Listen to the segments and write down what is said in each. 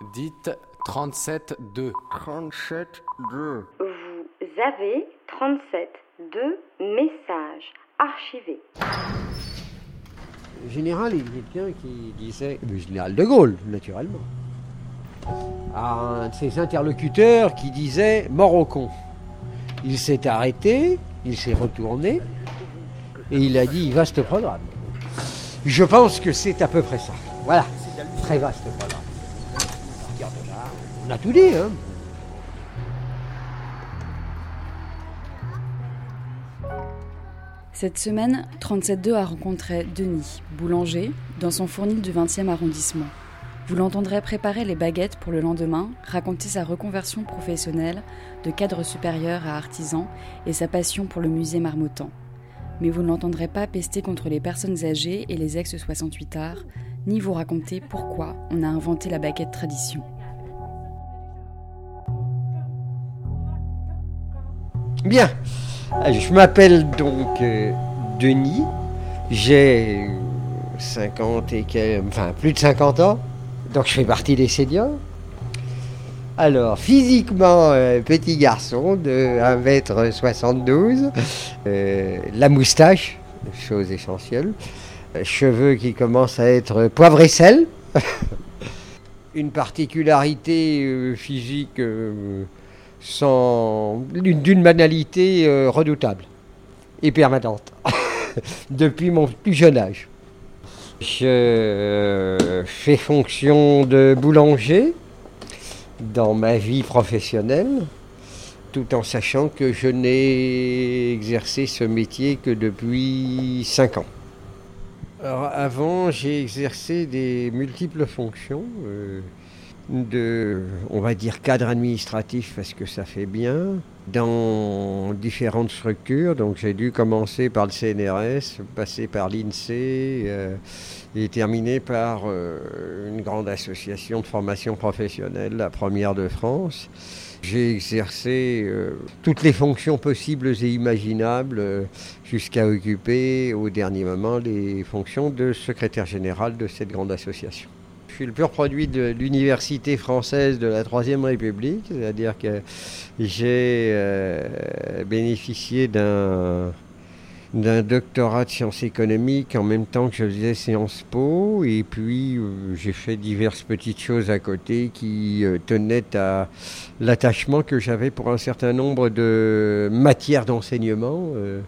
Dites 37-2. 37-2. Vous avez 37 messages archivés. Le général, il est quelqu'un qui disait. Le général de Gaulle, naturellement. À un de ses interlocuteurs qui disait mort au con. Il s'est arrêté, il s'est retourné, et il a dit vaste programme. Je pense que c'est à peu près ça. Voilà, très vaste programme. On a tout dit, hein. Cette semaine, 37.2 a rencontré Denis, boulanger, dans son fournil du 20e arrondissement. Vous l'entendrez préparer les baguettes pour le lendemain, raconter sa reconversion professionnelle de cadre supérieur à artisan et sa passion pour le musée marmottan. Mais vous ne l'entendrez pas pester contre les personnes âgées et les ex-68 arts, ni vous raconter pourquoi on a inventé la baguette tradition. Bien, je m'appelle donc euh, Denis, j'ai 50 et quelques, enfin plus de 50 ans, donc je fais partie des seniors. Alors, physiquement, euh, petit garçon de 1m72, euh, la moustache, chose essentielle, cheveux qui commencent à être poivre et sel, une particularité physique d'une banalité euh, redoutable et permanente depuis mon plus jeune âge. Je euh, fais fonction de boulanger dans ma vie professionnelle, tout en sachant que je n'ai exercé ce métier que depuis 5 ans. Alors avant, j'ai exercé des multiples fonctions euh, de, on va dire, cadre administratif parce que ça fait bien, dans différentes structures. Donc j'ai dû commencer par le CNRS, passer par l'INSEE euh, et terminer par euh, une grande association de formation professionnelle, la première de France. J'ai exercé euh, toutes les fonctions possibles et imaginables jusqu'à occuper au dernier moment les fonctions de secrétaire général de cette grande association. Suis le pur produit de l'université française de la Troisième République, c'est-à-dire que j'ai euh, bénéficié d'un d'un doctorat de sciences économiques en même temps que je faisais Sciences Po et puis euh, j'ai fait diverses petites choses à côté qui euh, tenaient à l'attachement que j'avais pour un certain nombre de matières d'enseignement. euh.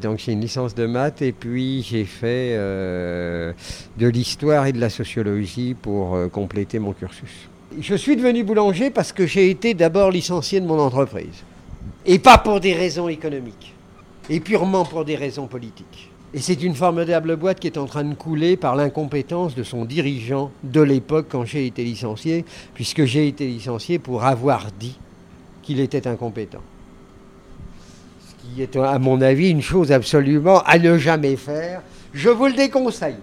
donc j'ai une licence de maths et puis j'ai fait de l'histoire et de la sociologie pour compléter mon cursus. Je suis devenu boulanger parce que j'ai été d'abord licencié de mon entreprise et pas pour des raisons économiques et purement pour des raisons politiques. Et c'est une formidable boîte qui est en train de couler par l'incompétence de son dirigeant de l'époque quand j'ai été licencié, puisque j'ai été licencié pour avoir dit qu'il était incompétent. Ce qui est, à mon avis, une chose absolument à ne jamais faire. Je vous le déconseille.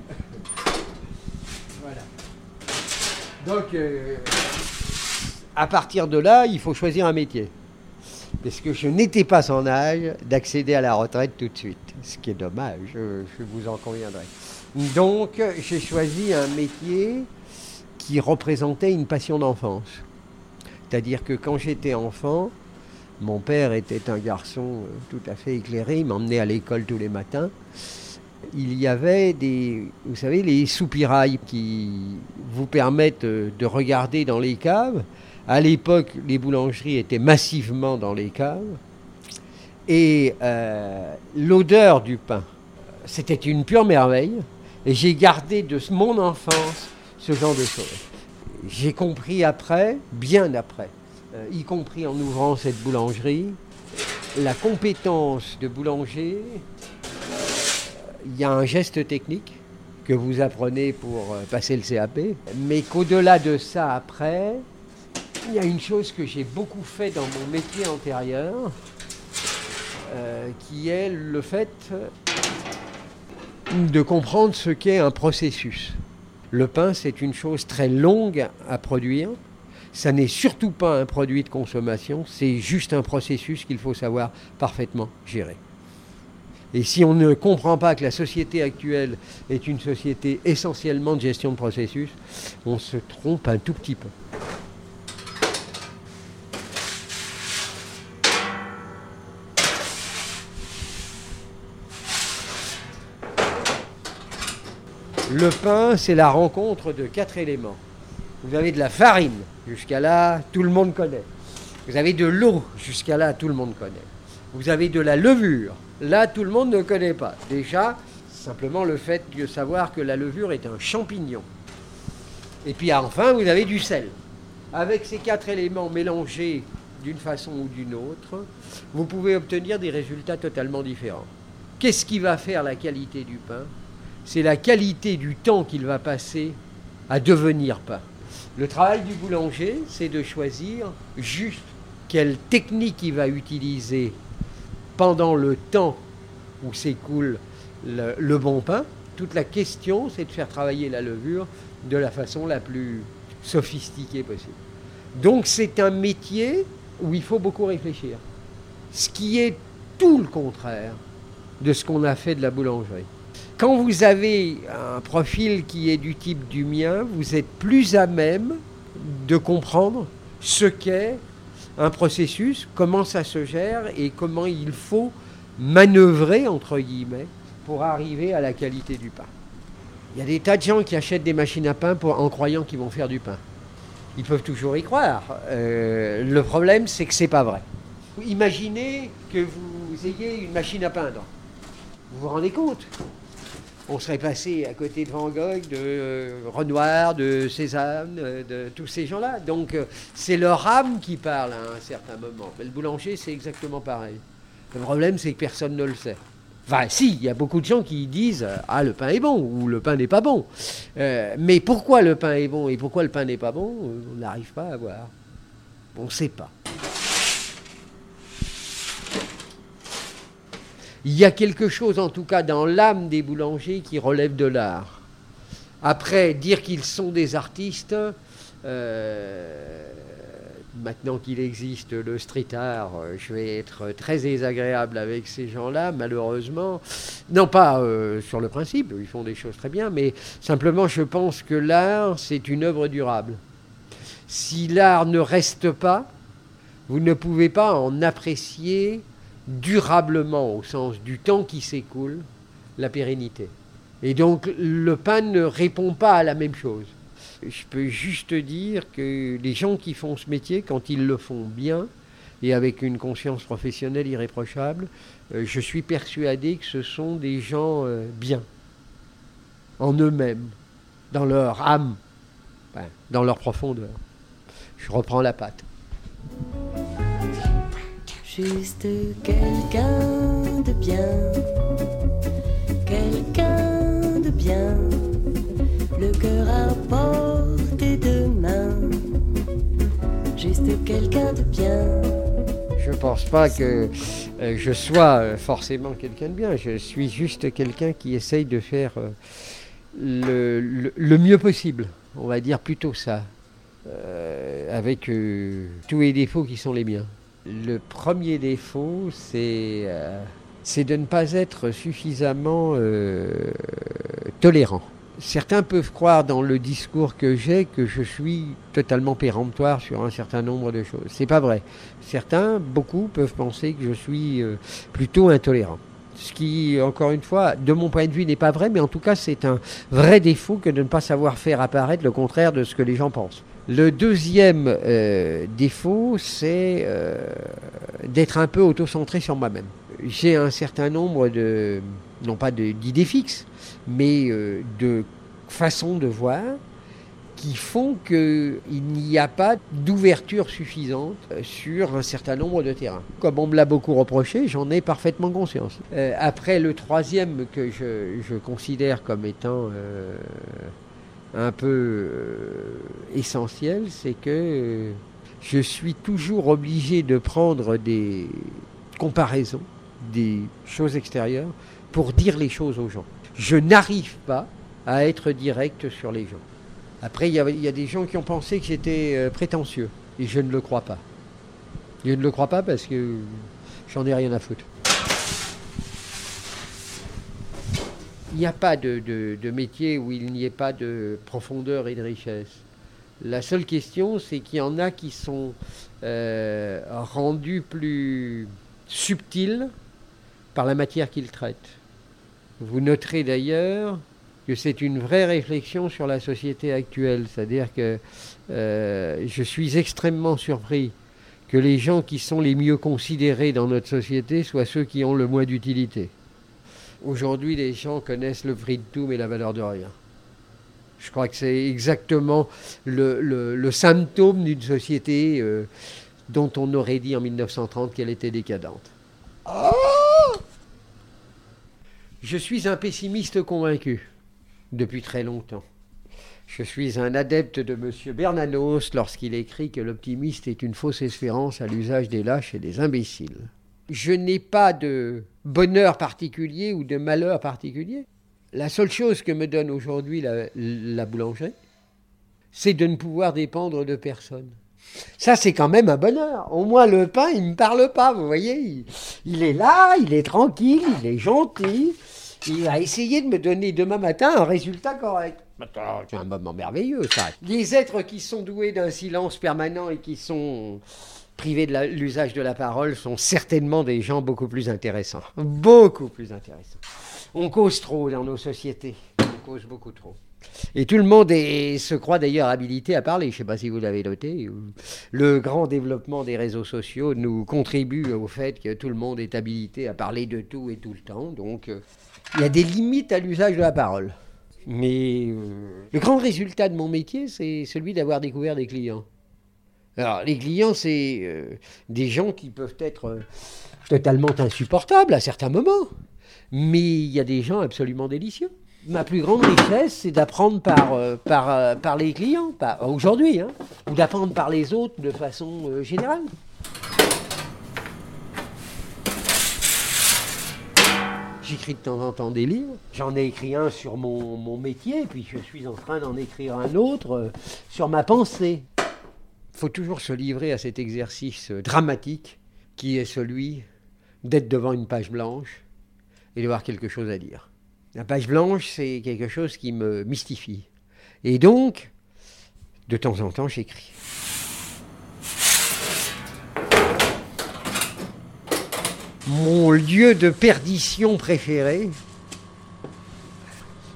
Voilà. Donc, euh, à partir de là, il faut choisir un métier parce que je n'étais pas en âge d'accéder à la retraite tout de suite, ce qui est dommage, je, vous en conviendrai. Donc j'ai choisi un métier qui représentait une passion d'enfance. C'est-à-dire que quand j'étais enfant, mon père était un garçon euh, tout à fait éclairé, il m'emmenait à l'école tous les matins. Il y avait des, vous savez, les soupirails qui vous permettent euh, de regarder dans les caves. À l'époque, les boulangeries étaient massivement dans les caves. Et euh, l'odeur du pain, c'était une pure merveille. Et j'ai gardé de mon enfance ce genre de choses. J'ai compris après, bien après, euh, y compris en ouvrant cette boulangerie, la compétence de boulanger. Il y a un geste technique que vous apprenez pour euh, passer le CAP, mais qu'au-delà de ça, après, il y a une chose que j'ai beaucoup fait dans mon métier antérieur, euh, qui est le fait de comprendre ce qu'est un processus. Le pain, c'est une chose très longue à produire. Ça n'est surtout pas un produit de consommation, c'est juste un processus qu'il faut savoir parfaitement gérer. Et si on ne comprend pas que la société actuelle est une société essentiellement de gestion de processus, on se trompe un tout petit peu. Le pain, c'est la rencontre de quatre éléments. Vous avez de la farine, jusqu'à là, tout le monde connaît. Vous avez de l'eau, jusqu'à là, tout le monde connaît. Vous avez de la levure, là, tout le monde ne connaît pas. Déjà, simplement le fait de savoir que la levure est un champignon. Et puis enfin, vous avez du sel. Avec ces quatre éléments mélangés d'une façon ou d'une autre, vous pouvez obtenir des résultats totalement différents. Qu'est-ce qui va faire la qualité du pain? C'est la qualité du temps qu'il va passer à devenir pain. Le travail du boulanger, c'est de choisir juste quelle technique il va utiliser pendant le temps où s'écoule le, le, bon pain. Toute la question, c'est de faire travailler la levure de la façon la plus sophistiquée possible. Donc c'est un métier où il faut beaucoup réfléchir. Ce qui est tout le contraire de ce qu'on a fait de la boulangerie. Quand vous avez un profil qui est du type du mien, vous êtes plus à même de comprendre ce qu'est un processus, comment ça se gère et comment il faut manœuvrer, entre guillemets, pour arriver à la qualité du pain. Il y a des tas de gens qui achètent des machines à pain en croyant qu'ils vont faire du pain. Ils peuvent toujours y croire. Euh, le problème, c'est que c'est pas vrai. Imaginez que vous ayez une machine à peindre. Vous vous rendez compte? On serait passé à côté de Van Gogh, de euh, Renoir, de Cézanne, euh, de tous ces gens-là. Donc euh, c'est leur âme qui parle à un certain moment. Mais le boulanger, c'est exactement pareil. Le problème, c'est que personne ne le sait. Enfin, si, il y a beaucoup de gens qui disent Ah, le pain est bon ou le pain n'est pas bon. Mais pourquoi le pain est bon et pourquoi le pain n'est pas bon, on n'arrive pas à voir. On ne sait pas. Il y a quelque chose, en tout cas, dans l'âme des boulangers qui relève de l'art. Après, dire qu'ils sont des artistes, euh, maintenant qu'il existe le street art, je vais être très désagréable avec ces gens-là, malheureusement. Non pas euh, sur le principe, ils font des choses très bien, mais simplement je pense que l'art, c'est une œuvre durable. Si l'art ne reste pas, vous ne pouvez pas en apprécier durablement, au sens du temps qui s'écoule, la pérennité. Et donc le pain ne répond pas à la même chose. Je peux juste dire que les gens qui font ce métier, quand ils le font bien et avec une conscience professionnelle irréprochable, euh, je suis persuadé que ce sont des gens euh, bien, en eux-mêmes, dans leur âme, dans leur profondeur. Je reprends la patte. Juste quelqu'un de bien, quelqu'un de bien, le cœur à portée de main, juste quelqu'un de bien. Je ne pense pas que euh, je sois euh, forcément quelqu'un de bien, je suis juste quelqu'un qui essaye de faire euh, le, mieux possible, on va dire plutôt ça, avec tous les défauts qui sont les miens. Le premier défaut, c'est euh, c'est de ne pas être suffisamment euh, tolérant. Certains peuvent croire dans le discours que j'ai que je suis totalement péremptoire sur un certain nombre de choses. C'est pas vrai. Certains, beaucoup, peuvent penser que je suis euh, plutôt intolérant. Ce qui, encore une fois, de mon point de vue, n'est pas vrai, mais en tout cas, c'est un vrai défaut que de ne pas savoir faire apparaître le contraire de ce que les gens pensent. Le deuxième euh, défaut, c'est euh, d'être un peu autocentré sur moi-même. J'ai un certain nombre de, non pas d'idées fixes, mais euh, de façons de voir qui font qu'il n'y a pas d'ouverture suffisante euh, sur un certain nombre de terrains. Comme on me l'a beaucoup reproché, j'en ai parfaitement conscience. Euh, après, le troisième que je, considère comme étant euh, un peu essentiel, c'est que je suis toujours obligé de prendre des comparaisons, des choses extérieures, pour dire les choses aux gens. Je n'arrive pas à être direct sur les gens. Après, il y, a- des gens qui ont pensé que j'étais euh, prétentieux, et je ne le crois pas. Je ne le crois pas parce que j'en ai rien à foutre. Il n'y a pas de métier où il n'y ait pas de profondeur et de richesse. La seule question, c'est qu'il y en a qui sont euh, rendus plus subtils par la matière qu'ils traitent. Vous noterez d'ailleurs que c'est une vraie réflexion sur la société actuelle. C'est-à-dire que euh, je suis extrêmement surpris que les gens qui sont les mieux considérés dans notre société soient ceux qui ont le moins d'utilité. Aujourd'hui, les gens connaissent le prix de tout, mais la valeur de rien. Je crois que c'est exactement le, le- le symptôme d'une société euh, dont on aurait dit en 1930 qu'elle était décadente. Je suis un pessimiste convaincu depuis très longtemps. Je suis un adepte de M. Bernanos lorsqu'il écrit que l'optimiste est une fausse espérance à l'usage des lâches et des imbéciles. Je n'ai pas de bonheur particulier ou de malheur particulier. La seule chose que me donne aujourd'hui la, la boulangerie, c'est de ne pouvoir dépendre de personne. Ça, c'est quand même un bonheur. Au moins, le pain, il ne me parle pas, vous voyez. Il, il est là, il est tranquille, il est gentil. Il va essayer de me donner demain matin un résultat correct. C'est un moment merveilleux, ça. Les êtres qui sont doués d'un silence permanent et qui sont privés de l'usage de la parole sont certainement des gens beaucoup plus intéressants. Beaucoup plus intéressants. On cause trop dans nos sociétés. On cause beaucoup trop. Et tout le monde est- se croit d'ailleurs habilité à parler. Je ne sais pas si vous l'avez noté. Le grand développement des réseaux sociaux nous contribue au fait que tout le monde est habilité à parler de tout et tout le temps. Donc, euh, il y a des limites à l'usage de la parole. Mais euh, le grand résultat de mon métier, c'est celui d'avoir découvert des clients. Alors, les clients, c'est euh, des gens qui peuvent être euh, totalement insupportables à certains moments. Mais il y a des gens absolument délicieux. Ma plus grande richesse, c'est d'apprendre par, euh, par, par les clients, aujourd'hui, hein, ou d'apprendre par les autres de façon générale. J'écris de temps en temps des livres. J'en ai écrit un sur mon, métier, puis je suis en train d'en écrire un autre euh, sur ma pensée. Il faut toujours se livrer à cet exercice dramatique qui est celui d'être devant une page blanche et d'avoir quelque chose à dire. La page blanche, c'est quelque chose qui me mystifie. Et donc, de temps en temps, j'écris. Mon lieu de perdition préféré,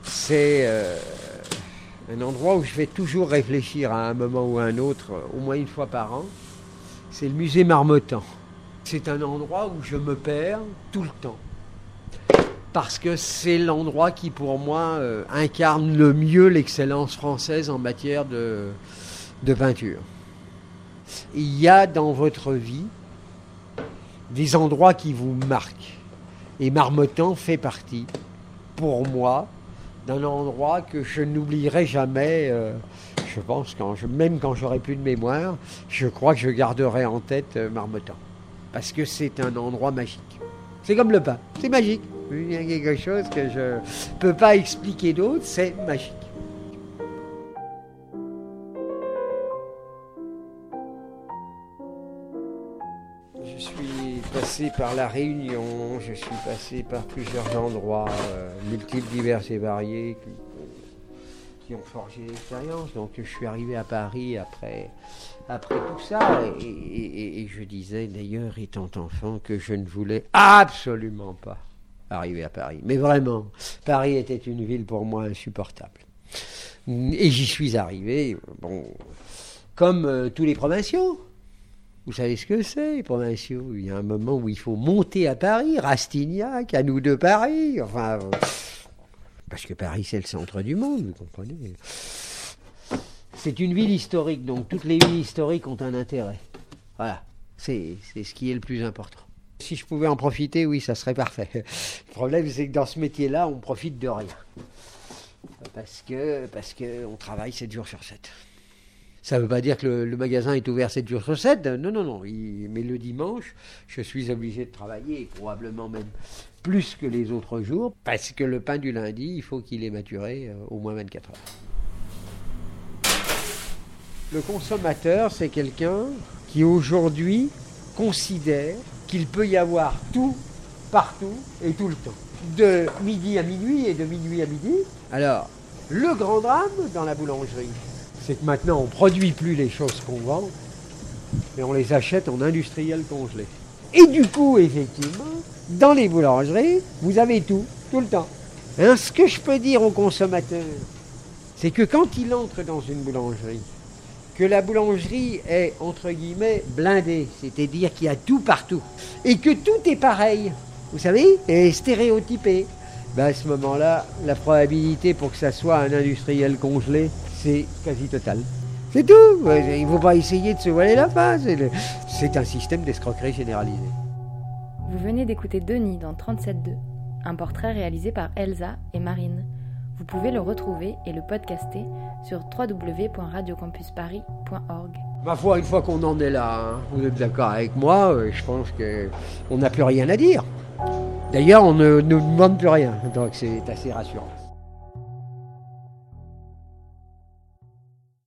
c'est euh, un endroit où je vais toujours réfléchir à un moment ou à un autre, au moins une fois par an. C'est le musée Marmottan. C'est un endroit où je me perds tout le temps. Parce que c'est l'endroit qui, pour moi, euh, incarne le mieux l'excellence française en matière de, de peinture. Il y a dans votre vie des endroits qui vous marquent. Et Marmottan fait partie, pour moi, d'un endroit que je n'oublierai jamais. euh, je pense, même quand j'aurai plus de mémoire, je crois que je garderai en tête euh, Marmottan. Parce que c'est un endroit magique. C'est comme le pain, c'est magique. Il y a quelque chose que je peux pas expliquer d'autre, c'est magique. Je suis passé par la Réunion, je suis passé par plusieurs endroits, euh, multiples, divers et variés, qui, ont forgé l'expérience. Donc je suis arrivé à Paris après, après tout ça, et je disais d'ailleurs, étant enfant, que je ne voulais absolument pas arriver à Paris. Mais vraiment, Paris était une ville pour moi insupportable. Et j'y suis arrivé, bon, comme euh, tous les provinciaux. Vous savez ce que c'est, les provinciaux Il y a un moment où il faut monter à Paris, Rastignac, à nous de Paris, enfin... Parce que Paris, c'est le centre du monde, vous comprenez C'est une ville historique, donc toutes les villes historiques ont un intérêt. Voilà, c'est c'est ce qui est le plus important. Si je pouvais en profiter, oui, ça serait parfait. Le problème, c'est que dans ce métier-là, on profite de rien. Parce que, parce que on travaille 7 jours sur 7. Ça ne veut pas dire que le, magasin est ouvert 7 jours sur 7. Non, non, non. Mais le dimanche, je suis obligé de travailler, probablement même plus que les autres jours, parce que le pain du lundi, il faut qu'il ait maturé euh, au moins 24 heures. Le consommateur, c'est quelqu'un qui aujourd'hui considère qu'il peut y avoir tout, partout et tout le temps. De midi à minuit et de minuit à midi. Alors, le grand drame dans la boulangerie, c'est que maintenant on ne produit plus les choses qu'on vend, mais on les achète en industriel congelé. Et du coup, effectivement, dans les boulangeries, vous avez tout, tout le temps. Hein, ce que je peux dire au consommateur, c'est que quand il entre dans une boulangerie, que la boulangerie est entre guillemets blindée, c'est-à-dire qu'il y a tout partout, et que tout est pareil, vous savez, et stéréotypé, ben à ce moment-là, la probabilité pour que ça soit un industriel congelé, c'est quasi total. C'est tout. Il ne faut pas essayer de se voiler la face. C'est un système d'escroquerie généralisé. Vous venez d'écouter Denis dans 37.2, un portrait réalisé par Elsa et Marine. Vous pouvez le retrouver et le podcaster sur www.radiocampusparis.org. Ma foi, une fois qu'on en est là, hein, vous êtes d'accord avec moi, euh, je pense qu'on n'a plus rien à dire. D'ailleurs, on ne nous demande plus rien, donc c'est assez rassurant.